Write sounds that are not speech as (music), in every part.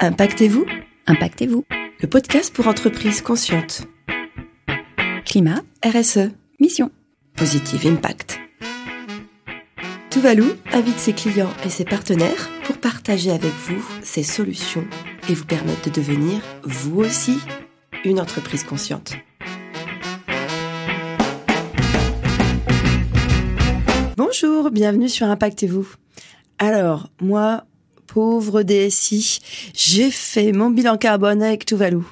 Impactez-vous Impactez-vous. Le podcast pour entreprises conscientes. Climat, RSE. mission. Positive Impact. Tuvalu invite ses clients et ses partenaires pour partager avec vous ses solutions et vous permettre de devenir, vous aussi, une entreprise consciente. Bonjour, bienvenue sur Impactez-vous. Alors, moi, pauvre DSI, j'ai fait mon bilan carbone avec Tuvalu.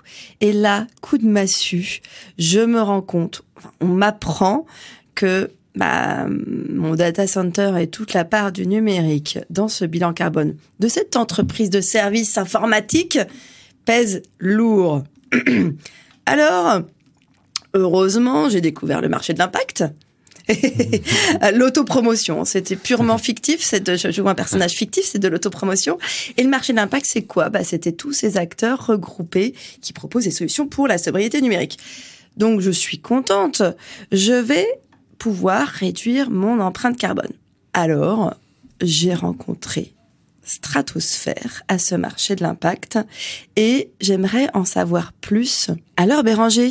Et là, coup de massue, je me rends compte, on m'apprend que bah, mon data center et toute la part du numérique dans ce bilan carbone de cette entreprise de services informatiques pèse lourd. (clears throat) Alors, heureusement, j'ai découvert le marché de l'impact. (laughs) L'autopromotion, c'était purement fictif. C'est je joue un personnage fictif, c'est de l'autopromotion. Et le marché de l'impact, c'est quoi? Bah, c'était tous ces acteurs regroupés qui proposent des solutions pour la sobriété numérique. Donc, je suis contente. Je vais pouvoir réduire mon empreinte carbone. Alors, j'ai rencontré Stratosphère à ce marché de l'impact et j'aimerais en savoir plus. Alors Béranger,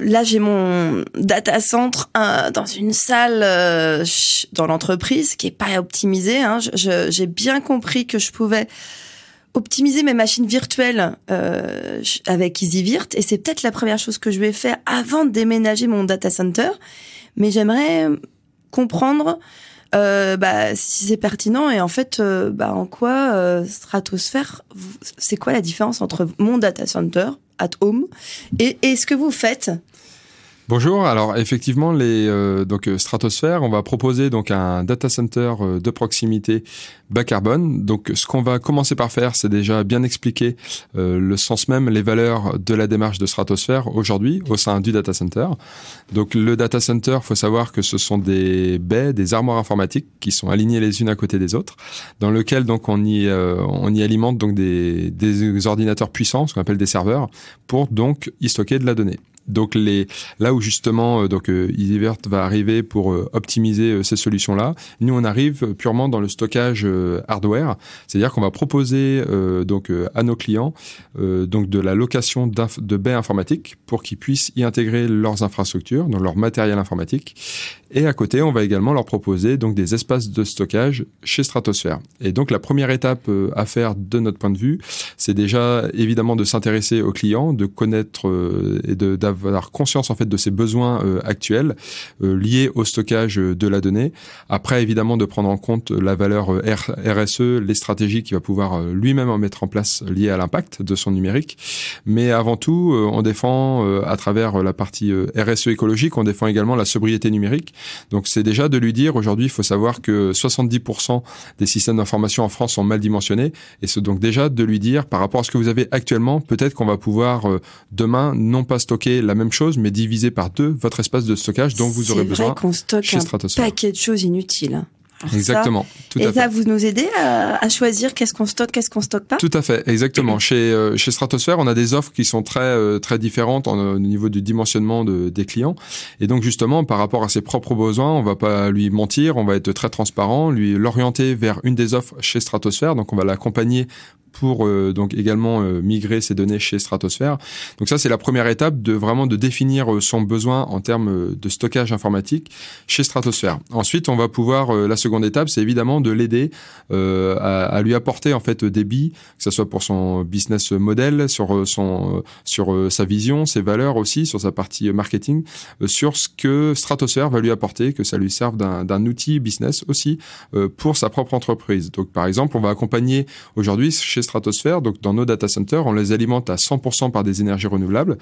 là j'ai mon data center euh, dans une salle euh, dans l'entreprise qui est pas optimisée. Hein. J'ai bien compris que je pouvais optimiser mes machines virtuelles euh, avec EasyVirt et c'est peut-être la première chose que je vais faire avant de déménager mon data center. Mais j'aimerais comprendre euh, bah, si c'est pertinent et en fait, euh, bah, en quoi euh, Stratosphère, c'est quoi la différence entre mon data center at home et, et ce que vous faites? Bonjour. Alors effectivement, les euh, donc euh, Stratosphère, on va proposer donc un data center euh, de proximité bas carbone. Donc ce qu'on va commencer par faire, c'est déjà bien expliquer le sens même, les valeurs de la démarche de Stratosphère aujourd'hui au sein du data center. Donc le data center, faut savoir que ce sont des baies, des armoires informatiques qui sont alignées les unes à côté des autres, dans lequel donc on y on y alimente donc des, des ordinateurs puissants, ce qu'on appelle des serveurs, pour donc y stocker de la donnée. Donc les là où justement euh, donc euh, EasyVert va arriver pour euh, optimiser ces solutions là, nous on arrive purement dans le stockage hardware, c'est-à-dire qu'on va proposer donc à nos clients donc de la location de baies informatiques pour qu'ils puissent y intégrer leurs infrastructures, dans leur matériel informatique et à côté, on va également leur proposer donc des espaces de stockage chez Stratosphère. Et donc la première étape euh, à faire de notre point de vue, c'est déjà évidemment de s'intéresser aux clients, de connaître euh, et d'avoir conscience en fait de ses besoins euh, actuels liés au stockage de la donnée. Après évidemment de prendre en compte la valeur RSE, les stratégies qu'il va pouvoir lui-même en mettre en place liées à l'impact de son numérique. Mais avant tout, on défend à travers la partie RSE écologique, on défend également la sobriété numérique donc c'est déjà de lui dire aujourd'hui, il faut savoir que 70% des systèmes d'information en France sont mal dimensionnés et c'est donc déjà de lui dire par rapport à ce que vous avez actuellement, peut-être qu'on va pouvoir euh, demain non pas stocker la même chose mais diviser par deux votre espace de stockage dont vous aurez besoin. C'est qu'on stocke un paquet de choses inutiles. Exactement. tout et ça, vous nous aidez à, choisir qu'est-ce qu'on stocke, qu'est-ce qu'on stocke pas Tout à fait, exactement. Chez, euh, chez Stratosphère, on a des offres qui sont très euh, très différentes au niveau du dimensionnement de, des clients. Et donc justement, par rapport à ses propres besoins, on va pas lui mentir, on va être très transparent, lui l'orienter vers une des offres chez Stratosphère. Donc on va l'accompagner pour euh, donc également euh, migrer ces données chez Stratosphère. Donc ça c'est la première étape de vraiment de définir euh, son besoin en termes de stockage informatique chez Stratosphère. Ensuite, on va pouvoir la seconde étape, c'est évidemment de l'aider à, à, lui apporter en fait des billes, que ce soit pour son business model, sur son sur sa vision, ses valeurs aussi, sur sa partie marketing, sur ce que Stratosphère va lui apporter, que ça lui serve d'un outil business aussi pour sa propre entreprise. Donc par exemple, on va accompagner aujourd'hui chez Stratosphère, donc dans nos data centers, on les alimente à 100% par des énergies renouvelables.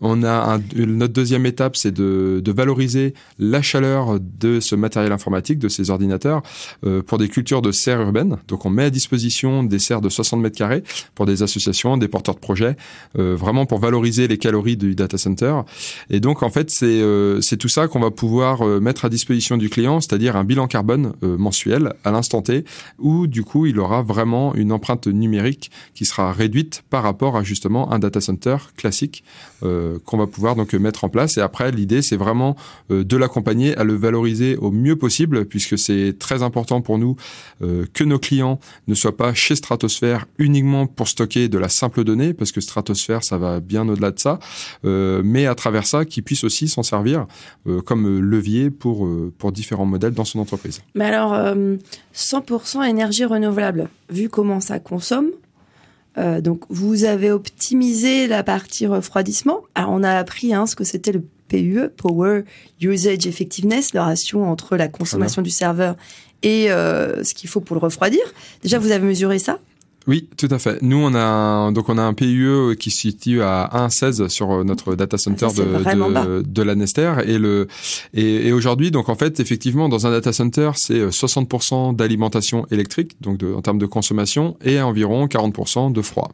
On a notre deuxième étape, c'est de, valoriser la chaleur de ce matériel informatique, de ces ordinateurs, euh, pour des cultures de serres urbaines. Donc on met à disposition des serres de 60 mètres carrés pour des associations, des porteurs de projets, euh, vraiment pour valoriser les calories du data center. Et donc en fait, c'est euh, c'est tout ça qu'on va pouvoir mettre à disposition du client, c'est-à-dire un bilan carbone mensuel à l'instant T, où du coup il aura vraiment une empreinte numérique numérique qui sera réduite par rapport à justement un data center classique euh, qu'on va pouvoir donc mettre en place. Et après, l'idée, c'est vraiment euh, de l'accompagner à le valoriser au mieux possible, puisque c'est très important pour nous euh, que nos clients ne soient pas chez Stratosphere uniquement pour stocker de la simple donnée, parce que Stratosphere, ça va bien au-delà de ça, mais à travers ça, qu'ils puissent aussi s'en servir comme levier pour, pour différents modèles dans son entreprise. Mais alors, 100% énergie renouvelable, vu comment ça consomme, euh, donc, vous avez optimisé la partie refroidissement. Alors, on a appris hein, ce que c'était le PUE, Power Usage Effectiveness, la ratio entre la consommation du serveur et euh, ce qu'il faut pour le refroidir. Déjà, vous avez mesuré ça oui, tout à fait. Nous, on a un, donc on a un PUE qui se situe à 1,16 sur euh, notre data center de, de, de, la Nester et le et, et aujourd'hui, donc en fait, effectivement, dans un data center, c'est 60% d'alimentation électrique, donc de, en termes de consommation, et environ 40% de froid.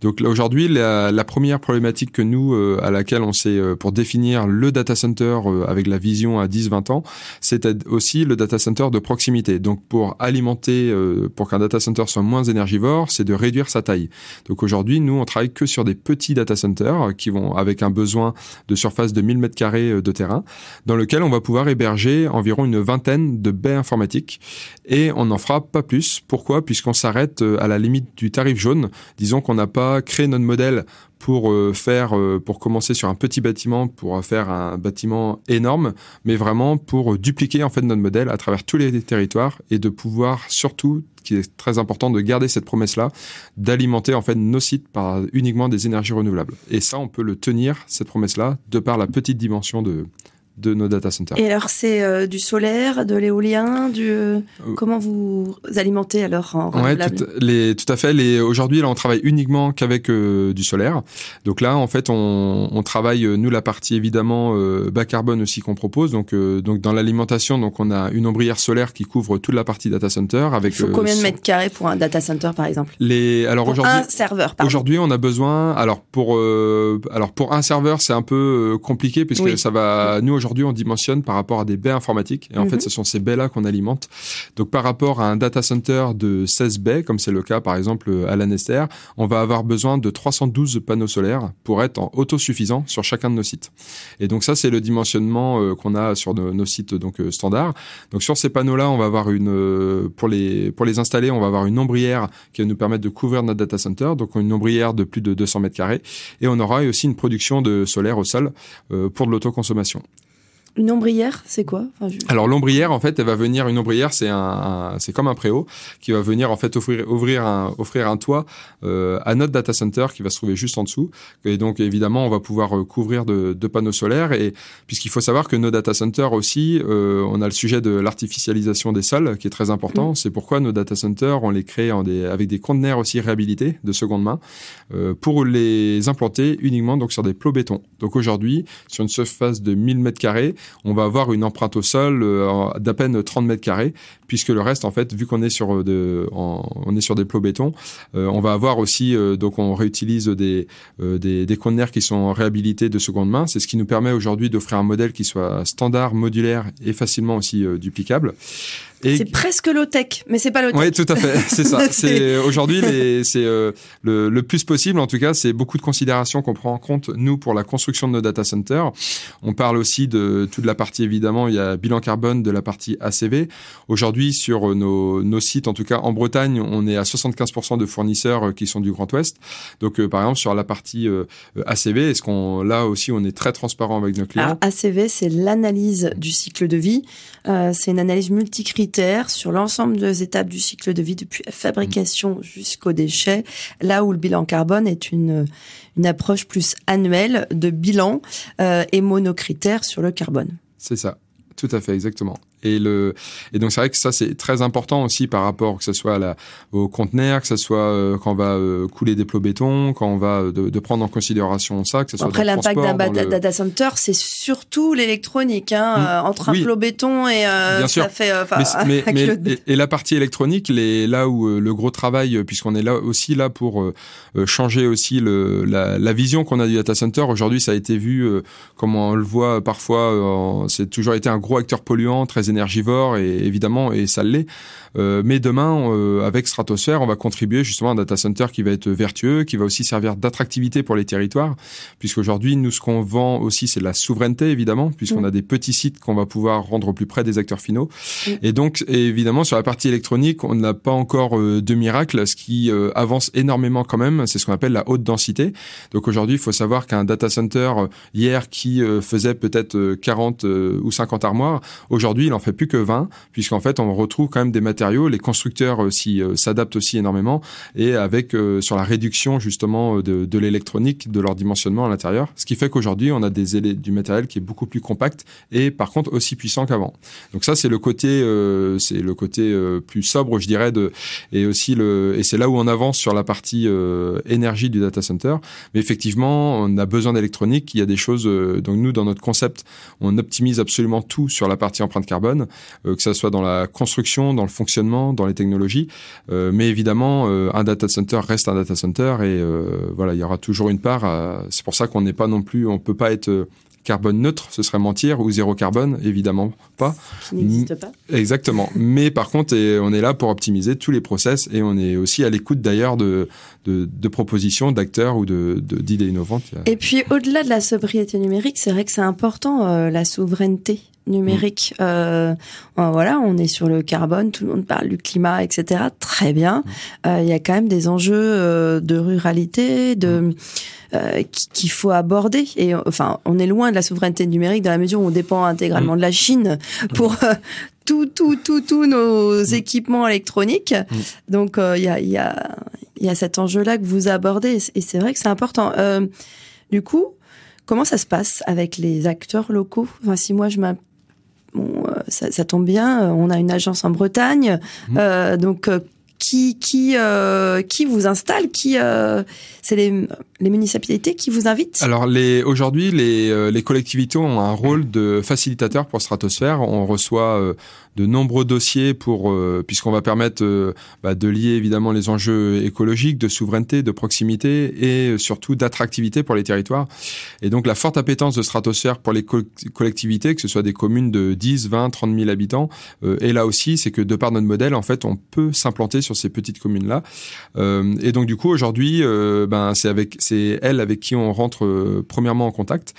Donc là aujourd'hui, la, la, première problématique que nous, euh, à laquelle on s'est euh, pour définir le data center euh, avec la vision à 10-20 ans, c'est aussi le data center de proximité. Donc pour alimenter, pour qu'un data center soit moins énergivore, c'est de réduire sa taille. Donc aujourd'hui, nous, on travaille que sur des petits data centers qui vont avec un besoin de surface de 1000 mètres carrés de terrain, dans lequel on va pouvoir héberger environ une vingtaine de baies informatiques et on n'en fera pas plus. Pourquoi? Puisqu'on s'arrête à la limite du tarif jaune. Disons qu'on n'a pas créer notre modèle pour euh, faire, euh, pour commencer sur un petit bâtiment, pour faire un bâtiment énorme, mais vraiment pour dupliquer en fait notre modèle à travers tous les territoires et de pouvoir surtout, qui est très important, de garder cette promesse-là, d'alimenter en fait nos sites par uniquement des énergies renouvelables. Et ça, on peut le tenir cette promesse-là de par la petite dimension de de nos data centers. Et alors, c'est euh, du solaire, de l'éolien, du euh, comment vous alimentez alors en renouvelable tout, les, tout à fait. Les, aujourd'hui, là, on travaille uniquement qu'avec euh, du solaire. Donc là, en fait, on, on travaille nous la partie évidemment bas carbone aussi qu'on propose. Donc, donc dans l'alimentation, donc on a une ombrière solaire qui couvre toute la partie data center. Avec Il faut combien de mètres carrés pour un data center, par exemple? Les alors aujourd'hui un serveur. Aujourd'hui, on a besoin. Alors pour alors pour un serveur, c'est un peu compliqué puisque ça va nous aujourd'hui aujourd'hui, on dimensionne par rapport à des baies informatiques. Et en fait, mhm. ce sont ces baies-là qu'on alimente. Donc, par rapport à un data center de 16 baies, comme c'est le cas, par exemple, à l'Anester, on va avoir besoin de 312 panneaux solaires pour être en autosuffisant sur chacun de nos sites. Et donc, ça, c'est le dimensionnement euh, qu'on a sur nos, sites donc euh, standards. Donc, sur ces panneaux-là, on va avoir une, euh, pour les, pour les installer, on va avoir une ombrière qui va nous permettre de couvrir notre data center. Donc, une ombrière de plus de 200 mètres carrés. Et on aura aussi une production de solaire au sol pour de l'autoconsommation. Une ombrière, c'est quoi? Alors l'ombrière, en fait, elle va venir. Une ombrière, c'est un, c'est comme un préau qui va venir en fait offrir, ouvrir un, offrir un toit euh, à notre data center qui va se trouver juste en dessous. Et donc évidemment, on va pouvoir euh, couvrir de, de panneaux solaires. Et puisqu'il faut savoir que nos data centers aussi, euh, on a le sujet de l'artificialisation des sols qui est très important. Mm. C'est pourquoi nos data centers, on les crée en des, avec des conteneurs aussi réhabilités de seconde main euh, pour les implanter uniquement donc sur des plots béton. Donc aujourd'hui, sur une surface de 1000 mètres carrés on va avoir une empreinte au sol euh, d'à peine 30 mètres carrés, puisque le reste, en fait, vu qu'on est sur euh, de, on est sur des plots béton, euh, on va avoir aussi, donc on réutilise des, des, des conteneurs qui sont réhabilités de seconde main. C'est ce qui nous permet aujourd'hui d'offrir un modèle qui soit standard, modulaire et facilement aussi duplicable. C'est presque low-tech, mais c'est pas low-tech. Oui, tout à fait, c'est ça. (laughs) c'est aujourd'hui (laughs) c'est euh, le, le, plus possible. En tout cas, c'est beaucoup de considérations qu'on prend en compte nous pour la construction de nos data centers. On parle aussi de toute la partie évidemment. Il y a bilan carbone de la partie ACV. Aujourd'hui, sur nos, nos sites, en tout cas en Bretagne, on est à 75% de fournisseurs euh, qui sont du Grand Ouest. Donc, euh, par exemple, sur la partie ACV, est-ce qu'on là aussi on est très transparent avec nos clients? Alors, ACV, c'est l'analyse du cycle de vie. c'est une analyse multicritère sur l'ensemble des étapes du cycle de vie, depuis la fabrication jusqu'au déchet, là où le bilan carbone est une, une approche plus annuelle de bilan euh, et monocritère sur le carbone. C'est ça, tout à fait, exactement. Et, le, et donc c'est vrai que ça c'est très important aussi par rapport que ce soit à la, au conteneur, que ce soit euh, quand on va euh, couler des plots béton, quand on va euh, de, de, prendre en considération ça, que ce soit Après l'impact d'un data center, c'est surtout l'électronique, hein, mmh. entre un plot béton et Bien ça fait. mais, (laughs) mais, et, la partie électronique, les, là où le gros travail, puisqu'on est là aussi là pour changer aussi le, la, la vision qu'on a du data center. Aujourd'hui, ça a été vu, comme on le voit parfois, c'est toujours été un gros acteur polluant, très énergivore et évidemment et ça l'est. Euh, mais demain, euh, avec Stratosphère, on va contribuer justement à un data center qui va être vertueux, qui va aussi servir d'attractivité pour les territoires, puisqu'aujourd'hui, nous, ce qu'on vend aussi, c'est la souveraineté, évidemment, puisqu'on Mm. a des petits sites qu'on va pouvoir rendre au plus près des acteurs finaux. Et donc, évidemment, sur la partie électronique, on n'a pas encore euh, de miracle. Ce qui avance énormément quand même, c'est ce qu'on appelle la haute densité. Donc aujourd'hui, il faut savoir qu'un data center hier qui faisait peut-être euh, 40 euh, ou 50 armoires, aujourd'hui, il en fait plus que 20, puisqu'en fait, on retrouve quand même des matériaux. Les constructeurs aussi euh, s'adaptent aussi énormément et avec euh, sur la réduction justement euh, de, l'électronique, de leur dimensionnement à l'intérieur, ce qui fait qu'aujourd'hui, on a des du matériel qui est beaucoup plus compact et par contre aussi puissant qu'avant. Donc ça, c'est le côté, euh, c'est le côté euh, plus sobre, je dirais, et aussi le et c'est là où on avance sur la partie euh, énergie du data center. Mais effectivement, on a besoin d'électronique. Il y a des choses. euh, donc nous, dans notre concept, on optimise absolument tout sur la partie empreinte carbone, euh, que ça soit dans la construction, dans le fonctionnement, dans les technologies. Euh, mais évidemment, euh, un data center reste un data center et euh, voilà, il y aura toujours une part. à- c'est pour ça qu'on n'est pas non plus, on peut pas être carbone neutre, ce serait mentir, ou zéro carbone, évidemment pas. Qui n'existe pas. Exactement. Mais par contre, et on est là pour optimiser tous les process et on est aussi à l'écoute d'ailleurs de, de, de propositions d'acteurs ou de de- d'idées innovantes. Et puis au-delà de la sobriété numérique, c'est vrai que c'est important euh, la souveraineté numérique. Euh, euh, voilà, on est sur le carbone, tout le monde parle du climat, etc. Très bien. Euh, Il y a quand même des enjeux euh, de ruralité, de euh, qui- qu'il faut aborder. Et euh, enfin, on est loin de la souveraineté numérique dans la mesure où on dépend intégralement de la Chine pour euh, tout, tout, tout, tous nos équipements électroniques. Donc euh, il y a, il y a, il y a cet enjeu-là que vous abordez et c'est vrai que c'est important. Euh, du coup, comment ça se passe avec les acteurs locaux? Enfin, si moi je Bon, euh, ça, ça tombe bien, euh, on a une agence en Bretagne, Mhm. euh, donc euh, qui qui euh, qui vous installe Qui euh, c'est les, les municipalités qui vous invitent? Alors les aujourd'hui les euh, les collectivités ont un rôle de facilitateur pour Stratosphère. On reçoit euh, de nombreux dossiers pour euh, puisqu'on va permettre euh, bah, de lier évidemment les enjeux écologiques, de souveraineté, de proximité et surtout d'attractivité pour les territoires. Et donc la forte appétence de Stratosphère pour les co- collectivités, que ce soit des communes de 10, 20, 30 000 habitants, et là aussi c'est que de par notre modèle en fait on peut s'implanter ces petites communes là. Euh, et donc du coup aujourd'hui euh, ben c'est avec c'est elle avec qui on rentre euh, premièrement en contact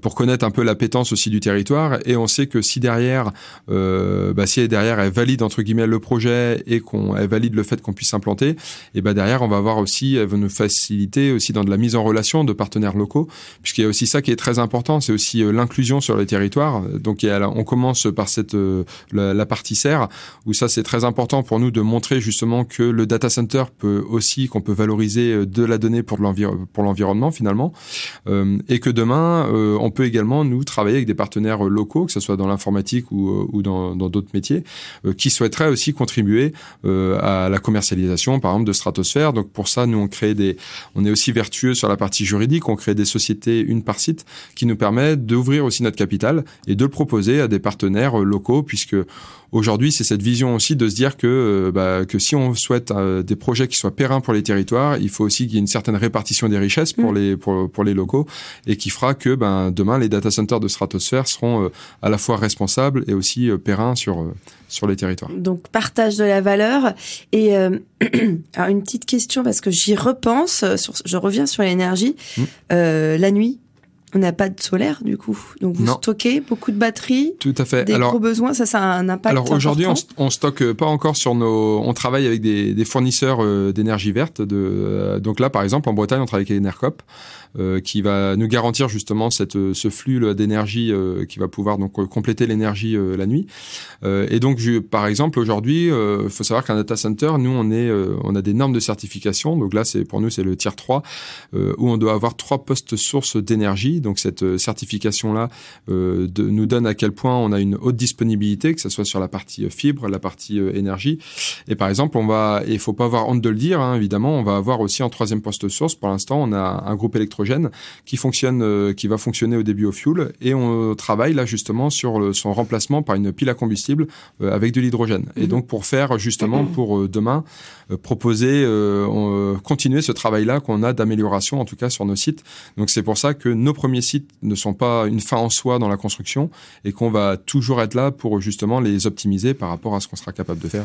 pour connaître un peu l'appétence aussi du territoire et on sait que si derrière bah, si derrière elle valide entre guillemets le projet et qu'on elle valide le fait qu'on puisse s'implanter et ben derrière on va avoir aussi elle va nous faciliter aussi dans de la mise en relation de partenaires locaux puisqu'il y a aussi ça qui est très important c'est aussi l'inclusion sur les territoires donc on commence par cette la, la partie serre où ça c'est très important pour nous de montrer justement que le data center peut aussi qu'on peut valoriser euh, de la donnée pour l'environnement finalement. Euh, et que demain euh, on peut également nous travailler avec des partenaires locaux que ce soit dans l'informatique ou, dans d'autres métiers qui souhaiteraient aussi contribuer à la commercialisation par exemple de Stratosphère. Donc pour ça nous on crée des on est aussi vertueux sur la partie juridique. On crée des sociétés une par site qui nous permet d'ouvrir aussi notre capital et de le proposer à des partenaires locaux puisque Aujourd'hui, c'est cette vision aussi de se dire que, euh, bah, que si on souhaite euh, des projets qui soient pérennes pour les territoires, il faut aussi qu'il y ait une certaine répartition des richesses pour Mm. les pour, pour les locaux et qui fera que ben demain les data centers de stratosphère seront euh, à la fois responsables et aussi euh, pérennes sur sur les territoires. Donc partage de la valeur et euh, (clears throat) alors une petite question parce que j'y repense. Sur, je reviens sur l'énergie. Mm. Euh, la nuit, on n'a pas de solaire du coup, donc vous Non. stockez beaucoup de batteries, Tout à fait. des Alors gros besoins. Ça, ça a un impact. Alors aujourd'hui, on, on stocke euh, pas encore sur nos. On travaille avec des, des fournisseurs euh, d'énergie verte. De, euh, donc là, par exemple, en Bretagne, on travaille avec Enercop, qui va nous garantir justement cette, euh, ce flux d'énergie euh, qui va pouvoir donc euh, compléter l'énergie euh, la nuit. Euh, et donc, je, par exemple, aujourd'hui, il euh, faut savoir qu'un data center, nous, on est, euh, on a des normes de certification. Donc là, c'est pour nous, c'est le tier 3, euh, où on doit avoir trois postes sources d'énergie. Donc cette euh, certification là euh, de, nous donne à quel point on a une haute disponibilité, que ce soit sur la partie euh, fibre, la partie euh, énergie. Et par exemple, on va, il faut pas avoir honte de le dire, hein, évidemment, on va avoir aussi en troisième poste source. Pour l'instant, on a un groupe électrogène qui fonctionne, euh, qui va fonctionner au début au fuel, et on travaille là justement sur le- son remplacement par une pile à combustible euh, avec de l'hydrogène. Et Mhm. donc pour faire justement pour euh, demain euh, proposer, euh, on- euh, continuer ce travail-là qu'on a d'amélioration en tout cas sur nos sites. Donc c'est pour ça que nos premiers premiers sites ne sont pas une fin en soi dans la construction et qu'on va toujours être là pour justement les optimiser par rapport à ce qu'on sera capable de faire.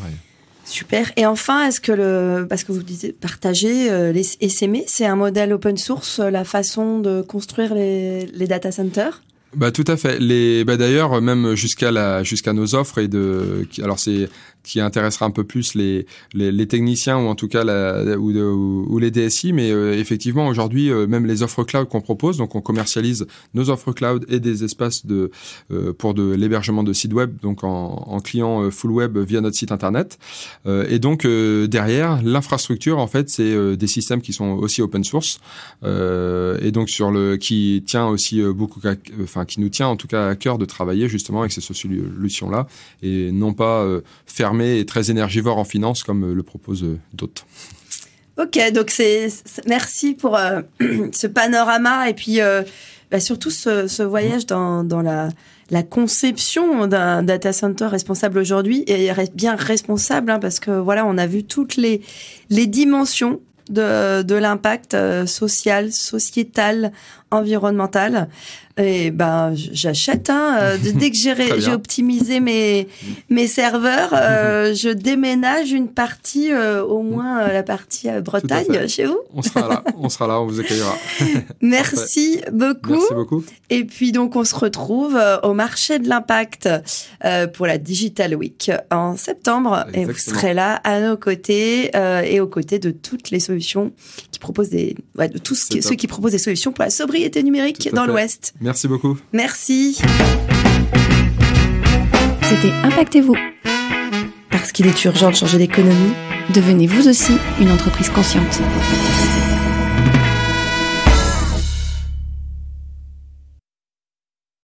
Super. Et enfin, est-ce que le, parce que vous disiez partager euh, les SMA, c'est un modèle open source, la façon de construire les, les data centers? Bah tout à fait. Les bah d'ailleurs même jusqu'à la jusqu'à nos offres et de alors c'est qui intéressera un peu plus les, les, les, techniciens ou en tout cas la, ou, ou, les DSI. Mais euh, effectivement, aujourd'hui, euh, même les offres cloud qu'on propose, donc on commercialise nos offres cloud et des espaces de euh, pour de l'hébergement de sites web, donc en, en client full web via notre site internet. et donc derrière, l'infrastructure, en fait, c'est des systèmes qui sont aussi open source et donc sur le qui tient aussi beaucoup, enfin qui nous tient en tout cas à cœur de travailler justement avec ces solutions là et non pas faire et très énergivore en finance comme euh, le proposent euh, d'autres. Ok, donc c'est merci pour euh, (clears throat) ce panorama et puis bah, surtout ce, voyage dans, la, conception d'un data center responsable aujourd'hui et bien responsable hein, parce que voilà on a vu toutes les dimensions de l'impact social, sociétal, environnemental. Et ben j'achète. Hein, euh, dès que j'ai (laughs) optimisé mes (laughs) mes serveurs, euh, je déménage une partie, euh, au moins la partie Bretagne chez vous. On sera là, on sera là, on vous accueillera. (laughs) Merci beaucoup. Merci beaucoup. Et puis donc on se retrouve au marché de l'impact pour la Digital Week en septembre et vous serez là à nos côtés et aux côtés de toutes les solutions qui proposent des, ouais, de tous ceux qui proposent des solutions pour la sobriété numérique dans l'Ouest. Merci beaucoup. Merci. C'était Impactez-vous. Parce qu'il est urgent de changer d'économie, devenez vous aussi une entreprise consciente.